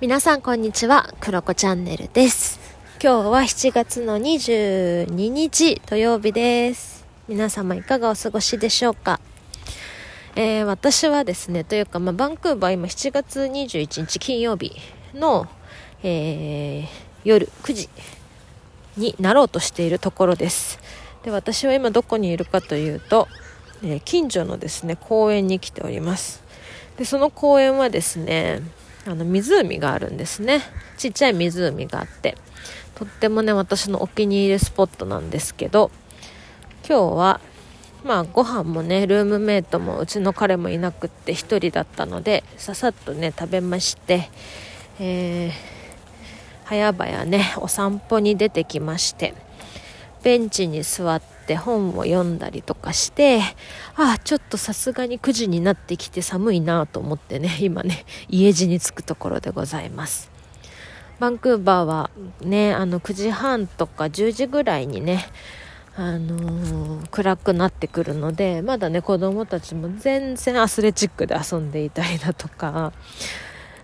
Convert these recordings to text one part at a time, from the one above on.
皆さんこんにちは、クロコチャンネルです。今日は7月の22日土曜日です。皆様いかがお過ごしでしょうか？えー私はですね、というか、まあ、バンクーバー今7月21日金曜日の、えー夜9時になろうとしているところです。で、私は今どこにいるかというと、えー近所のですね、公園に来ております。で、その公園はですね、あの湖があるんですね。ちっちゃい湖があって、とってもね、私のお気に入りスポットなんですけど、今日は、まあご飯もね、ルームメイトもうちの彼もいなくって一人だったので、ささっとね、食べまして、えー、早々ね、お散歩に出てきまして、ベンチに座って本を読んだりとかして、ああ、ちょっとさすがに9時になってきて寒いなと思ってね、今ね、家路に着くところでございます。バンクーバーはね、あの9時半とか10時ぐらいにね、あのー暗くなってくるので、まだね、子供たちも全然アスレチックで遊んでいたりだとか、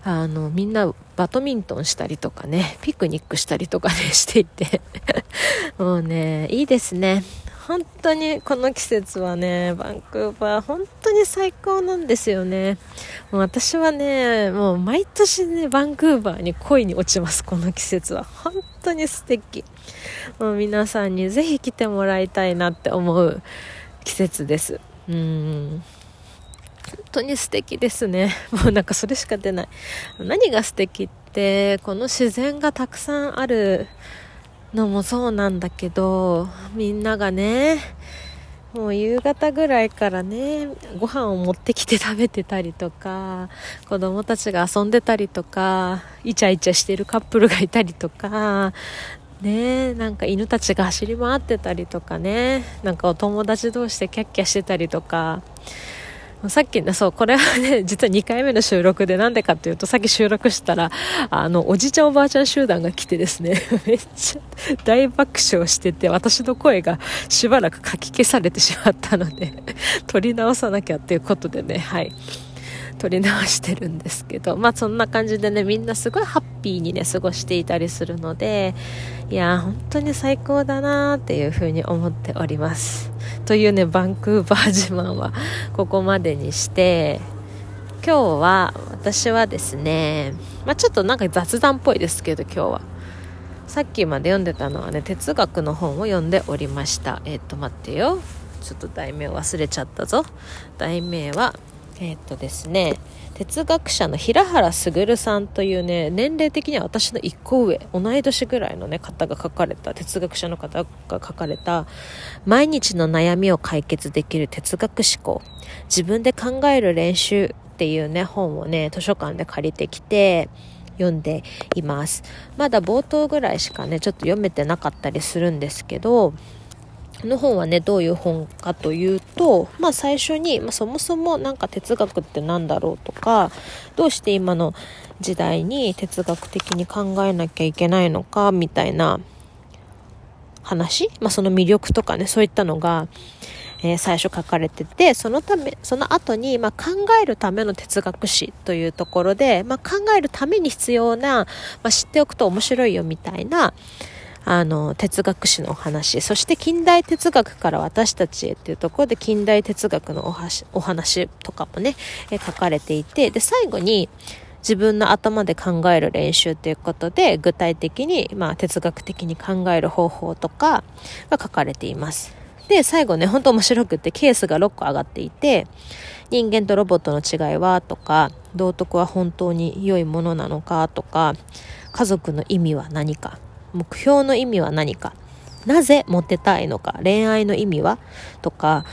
あの、みんなバドミントンしたりとかね、ピクニックしたりとかね、していて、もうね、いいですね。本当にこの季節はね、バンクーバー本当に最高なんですよね。もう私はね、もう毎年ね、バンクーバーに恋に落ちます、この季節は。本当に素敵。もう皆さんにぜひ来てもらいたいなって思う季節です。うん。本当に素敵ですね。もうなんかそれしか出ない。何が素敵って、この自然がたくさんあるのもそうなんだけど、みんながね、もう夕方ぐらいからね、ご飯を持ってきて食べてたりとか、子供たちが遊んでたりとか、イチャイチャしてるカップルがいたりとか、ねなんか犬たちが走り回ってたりとかね、なんかお友達同士でキャッキャしてたりとか、さっきね、そう、これはね、実は2回目の収録で、なんでかっていうと、さっき収録したら、あの、おじいちゃんおばあちゃん集団が来てですね、めっちゃ大爆笑してて、私の声がしばらくかき消されてしまったので、撮り直さなきゃっていうことでね、はい。撮り直してるんですけど、まあそんな感じでね、みんなすごいハッピーにね、過ごしていたりするので、いやー、本当に最高だなーっていうふうに思っております。というね、バンクーバー自慢は ここまでにして、今日は私はですね、まあちょっとなんか雑談っぽいですけど、今日は。さっきまで読んでたのはね、哲学の本を読んでおりました。えっ、と、待ってよ。ちょっと題名忘れちゃったぞ。題名は、えっ、とですね、哲学者の平原卓さんというね、年齢的には私の一個上、同い年ぐらいのね、方が書かれた、哲学者の方が書かれた、毎日の悩みを解決できる哲学思考、自分で考える練習っていうね、本をね、図書館で借りてきて、読んでいます。まだ冒頭ぐらいしかね、ちょっと読めてなかったりするんですけど、の本はね、どういう本かというと、まあ最初に、まあ、そもそもなんか哲学って何だろうとか、どうして今の時代に哲学的に考えなきゃいけないのか、みたいな話、まあその魅力とかね、そういったのが、えー最初書かれてて、そのため、その後に、まあ、考えるための哲学史というところで、まあ、考えるために必要な、まあ、知っておくと面白いよみたいな、あの、哲学史のお話、そして近代哲学から私たちへっていうところで近代哲学のお話お話とかもね、え書かれていて、で、最後に、自分の頭で考える練習ということで、具体的に、まあ、哲学的に考える方法とかが書かれています。で、最後ね、ほんと面白くってケースが6個上がっていて、人間とロボットの違いはとか、道徳は本当に良いものなのかとか、家族の意味は何か、目標の意味は何か、なぜモテたいのか、恋愛の意味は？とか、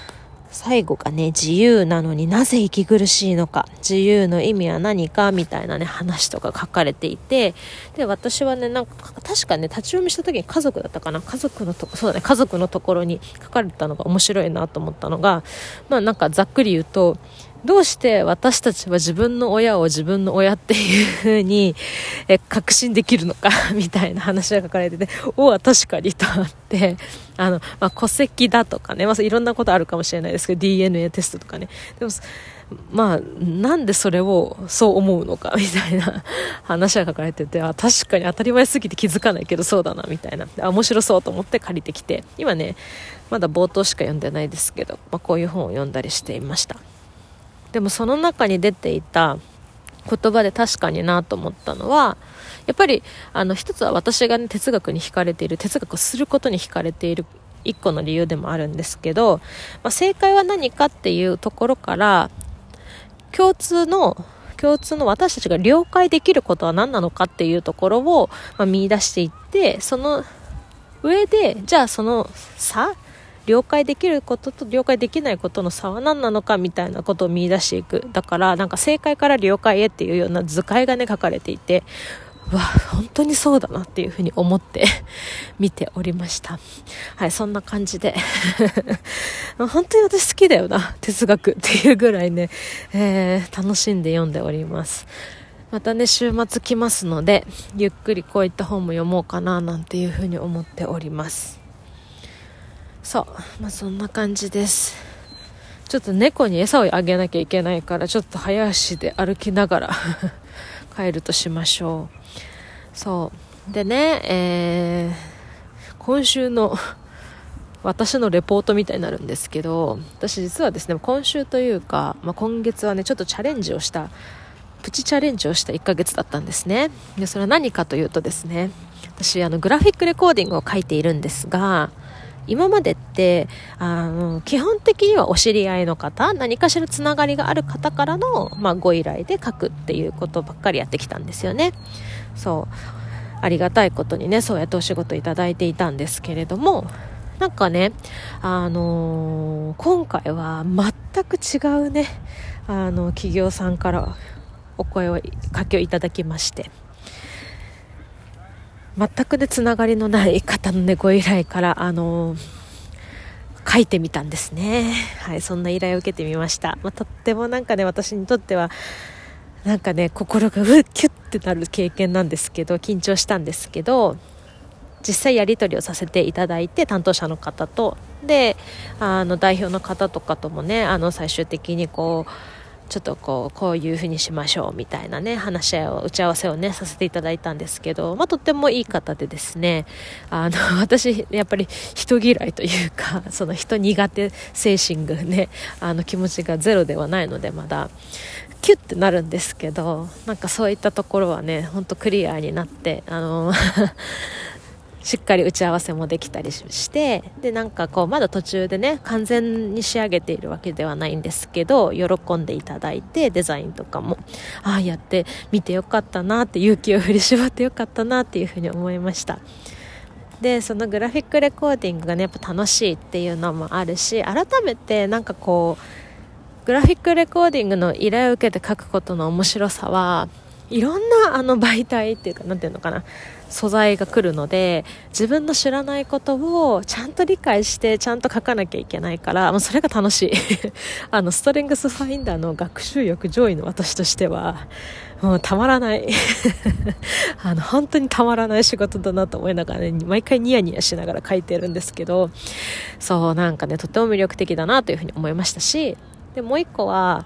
最後がね、自由なのになぜ息苦しいのか、自由の意味は何か、みたいなね、話とか書かれていて、で、私はね、なんか、確かね、立ち読みした時に家族だったかな、家族のと、そうだね、家族のところに書かれたのが面白いなと思ったのが、まあなんかざっくり言うと、どうして私たちは自分の親を自分の親っていうふうに、え、確信できるのか みたいな話が書かれてて、おは確かにとあって、あの、まあ、戸籍だとかね、まあ、いろんなことあるかもしれないですけど、DNA テストとかね。でも、まあ、なんでそれをそう思うのかみたいな話が書かれてて、あ、確かに当たり前すぎて気づかないけどそうだなみたいな。あ、面白そうと思って借りてきて、今ね、まだ冒頭しか読んでないですけど、まあ、こういう本を読んだりしていました。でもその中に出ていた言葉で確かになと思ったのは、やっぱり、あの、一つは私がね、哲学に惹かれている、哲学をすることに惹かれている一個の理由でもあるんですけど、まあ、正解は何かっていうところから、共通の共通の私たちが了解できることは何なのかっていうところを、まあ、見出していってその上でじゃあその差了解できることと了解できないことの差は何なのかみたいなことを見出していく。だからなんか正解から了解へっていうような図解がね書かれていてわ本当にそうだなっていうふうに思って 見ておりました。はいそんな感じで。本当に私好きだよな哲学っていうぐらいね、えー、楽しんで読んでおります。またね週末来ますのでゆっくりこういった本も読もうかななんていうふうに思っております。そうまあそんな感じです。ちょっと猫に餌をあげなきゃいけないからちょっと早足で歩きながら 帰るとしましょう。そう。でね、えー、今週の 私のレポートみたいになるんですけど私実はですね今週というか、まあ、今月はねちょっとチャレンジをしたプチチャレンジをした1ヶ月だったんですね。でそれは何かというとですね私あのグラフィックレコーディングを書いているんですが今までってあの基本的にはお知り合いの方何かしらつながりがある方からの、まあ、ご依頼で書くっていうことばっかりやってきたんですよね。そう。ありがたいことにねそうやってお仕事いただいていたんですけれどもなんかね、あのー、今回は全く違うね、あの、企業さんからお声を、かけをいただきまして、全くでつながりのない方のね、ご依頼から、あの、書いてみたんですね。はい、そんな依頼を受けてみました。まあ、とってもなんかね、私にとっては、なんかね、心がうっ、キュッってなる経験なんですけど、緊張したんですけど、実際やり取りをさせていただいて担当者の方とであの代表の方とかともねあの最終的にこうちょっとこうこういうふうにしましょうみたいなね話し合いを打ち合わせをねさせていただいたんですけど、まあ、とってもいい方でですねあの 私やっぱり人嫌いというかその人苦手精神がねあの気持ちがゼロではないのでまだキュッてなるんですけどなんかそういったところはねほんとクリアになってあのしっかり打ち合わせもできたりしてでなんかこうまだ途中でね完全に仕上げているわけではないんですけど喜んでいただいてデザインとかもああやって見てよかったなって勇気を振り絞ってよかったなっていうふうに思いました。でそのグラフィックレコーディングがねやっぱ楽しいっていうのもあるし改めてなんかこうグラフィックレコーディングの依頼を受けて書くことの面白さはいろんなあの媒体っていうかなんていうのかな素材が来るので自分の知らないことをちゃんと理解してちゃんと書かなきゃいけないからもうそれが楽しい。あのストレングスファインダーの学習欲上位の私としてはもうたまらない。あの本当にたまらない仕事だなと思いながらね毎回ニヤニヤしながら書いてるんですけどそうなんかねとても魅力的だなというふうに思いましたしでもう一個は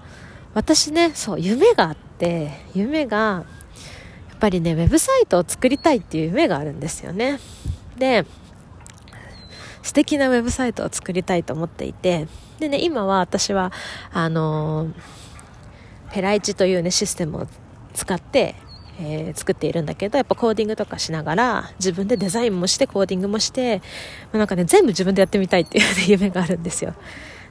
私ねそう夢があってて夢がやっぱりねウェブサイトを作りたいっていう夢があるんですよね。で素敵なウェブサイトを作りたいと思っていてでね今は私はあのペライチというねシステムを使ってえー、作っているんだけどやっぱコーディングとかしながら自分でデザインもしてコーディングもして、まあ、なんかね全部自分でやってみたいっていう、ね、夢があるんですよ。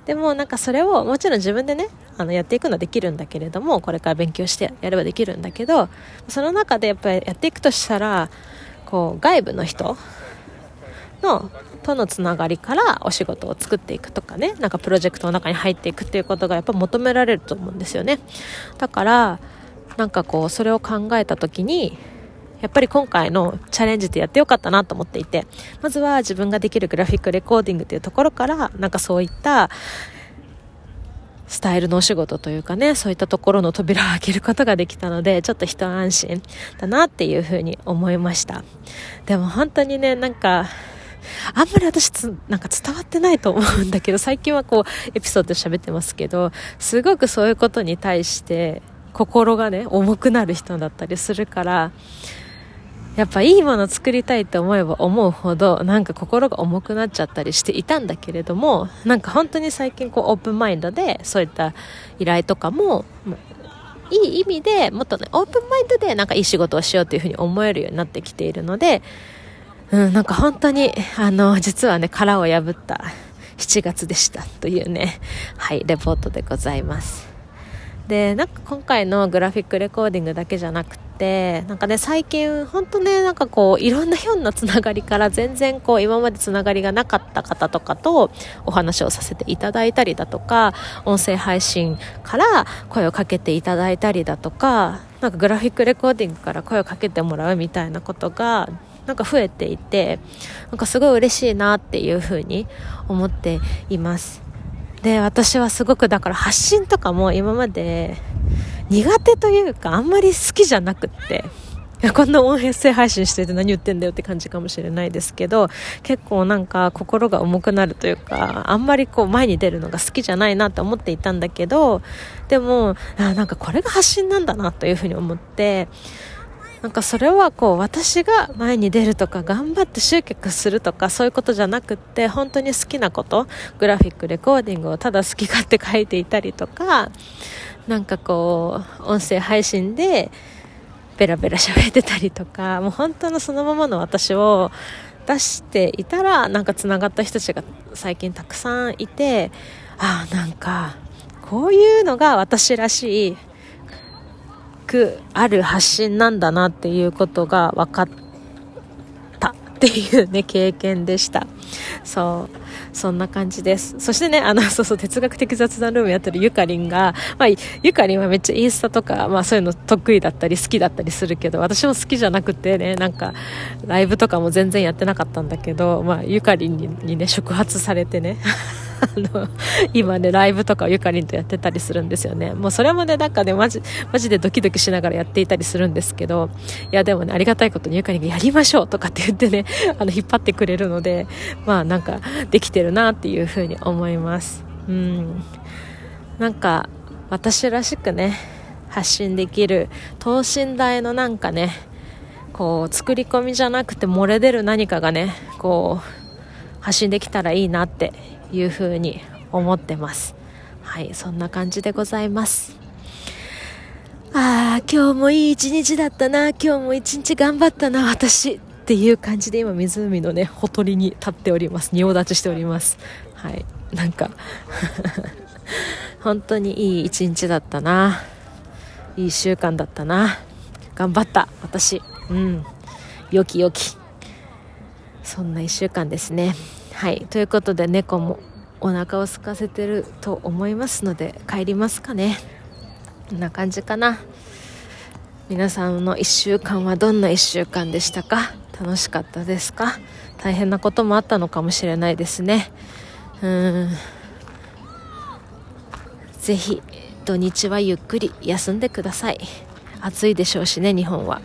でもなんかそれをもちろん自分でねあのやっていくのはできるんだけれどもこれから勉強してやればできるんだけどその中でやっぱりやっていくとしたらこう外部の人のとのつながりからお仕事を作っていくとかねなんかプロジェクトの中に入っていくっていうことがやっぱ求められると思うんですよね。だからなんかこうそれを考えた時にやっぱり今回のチャレンジってやってよかったなと思っていて、まずは自分ができるグラフィックレコーディングというところから、なんかそういったスタイルのお仕事というかね、そういったところの扉を開けることができたので、ちょっと一安心だなっていうふうに思いました。でも本当にね、なんか、あんまり私つ、なんか伝わってないと思うんだけど、最近はこう、エピソードで喋ってますけど、すごくそういうことに対して、心がね、重くなる人だったりするから、やっぱいいもの作りたいって思えば思うほどなんか心が重くなっちゃったりしていたんだけれどもなんか本当に最近こうオープンマインドでそういった依頼とかもいい意味でもっとねオープンマインドでなんかいい仕事をしようというふうに思えるようになってきているので、うん、なんか本当にあの実はね殻を破った7月でしたというねはいレポートでございます。でなんか今回のグラフィックレコーディングだけじゃなくてなんかね最近本当ねなんかこういろんなひょんなつながりから全然こう今までつながりがなかった方とかとお話をさせていただいたりだとか音声配信から声をかけていただいたりだとかなんかグラフィックレコーディングから声をかけてもらうみたいなことがなんか増えていてなんかすごい嬉しいなっていうふうに思っています。で私はすごくだから発信とかも今まで苦手というかあんまり好きじゃなくってこんな音声配信してて何言ってんだよって感じかもしれないですけど結構なんか心が重くなるというかあんまりこう前に出るのが好きじゃないなと思っていたんだけどでもあなんかこれが発信なんだなというふうに思ってなんかそれはこう私が前に出るとか頑張って集客するとかそういうことじゃなくって本当に好きなことグラフィックレコーディングをただ好き勝手書いていたりとかなんかこう音声配信でベラベラ喋ってたりとかもう本当のそのままの私を出していたらなんかつながった人たちが最近たくさんいてああなんかこういうのが私らしいくある発信なんだなっていうことが分かったっていうね、経験でした。そう。そんな感じです。そしてね、あの、そうそう、哲学的雑談ルームやってるゆかりんが、まあ、ゆかりんはめっちゃインスタとか、まあそういうの得意だったり好きだったりするけど、私も好きじゃなくてね、なんか、ライブとかも全然やってなかったんだけど、まあ、ゆかりんにね、触発されてね、の、今ね、ライブとかをゆかりんとやってたりするんですよね。もうそれもね、なんかね、マジ、マジでドキドキしながらやっていたりするんですけど、いやでもね、ありがたいことにゆかりんがやりましょうとかって言ってね、あの、引っ張ってくれるので、まあなんか、できてるなっていうふうに思います。うん。なんか、私らしくね、発信できる等身大のなんかね、こう、作り込みじゃなくて漏れ出る何かがね、こう、発信できたらいいなっていうふうに思ってます。はい、そんな感じでございます。ああ、今日もいい一日だったな、今日も一日頑張ったな、私。っていう感じで今湖のね、ほとりに立っております。仁王立ちしております。はい、なんか本当にいい一日だったな。いい習慣だったな。頑張った、私。うん。よきよき。そんな1週間ですね。はい。ということで猫もお腹を空かせてると思いますので帰りますかね。こんな感じかな。皆さんの1週間はどんな1週間でしたか？楽しかったですか？大変なこともあったのかもしれないですね。うん。ぜひ土日はゆっくり休んでください。暑いでしょうしね日本は。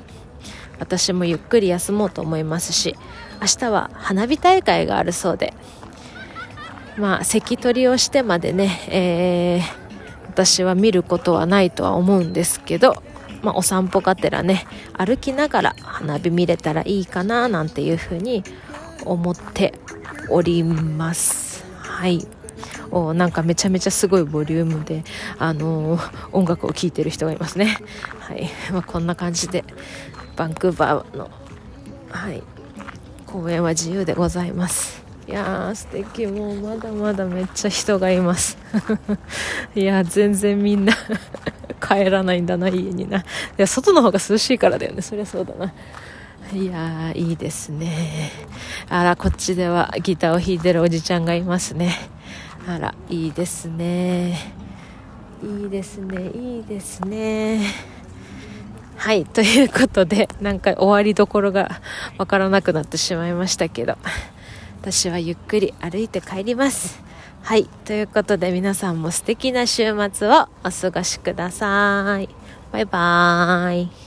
私もゆっくり休もうと思いますし明日は花火大会があるそうでまあ席取りをしてまでね、えー、私は見ることはないとは思うんですけど、まあ、お散歩がてらね歩きながら花火見れたらいいかななんていうふうに思っております。はい。おなんかめちゃめちゃすごいボリュームで、あのー、音楽を聴いてる人がいますね。はい、まあ、こんな感じでバンクーバーのはい公園は自由でございます。いやー素敵。もうまだまだめっちゃ人がいます。いや全然みんな 帰らないんだな家にな。いや外の方が涼しいからだよね。そりゃそうだな。いやーいいですね。あらこっちではギターを弾いてるおじちゃんがいますね。あらいいですね。いいですね。いいですね。はい、ということで、なんか終わりどころがわからなくなってしまいましたけど、私はゆっくり歩いて帰ります。はい。ということで皆さんも素敵な週末をお過ごしください。バイバーイ。